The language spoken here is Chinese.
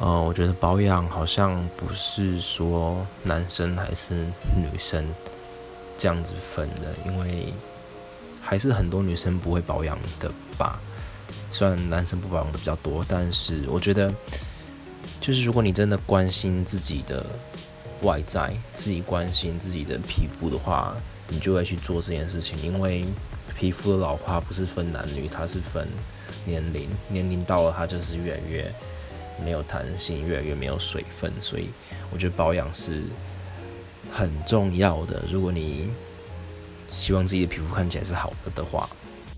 呃，我觉得保养好像不是说男生还是女生这样子分的，因为还是很多女生不会保养的吧。虽然男生不保养的比较多，但是我觉得，就是如果你真的关心自己的外在，自己关心自己的皮肤的话，你就会去做这件事情，因为皮肤的老化不是分男女，它是分年龄，年龄到了它就是越来越没有弹性，越来越没有水分，所以我觉得保养是很重要的。如果你希望自己的皮肤看起来是好的的话。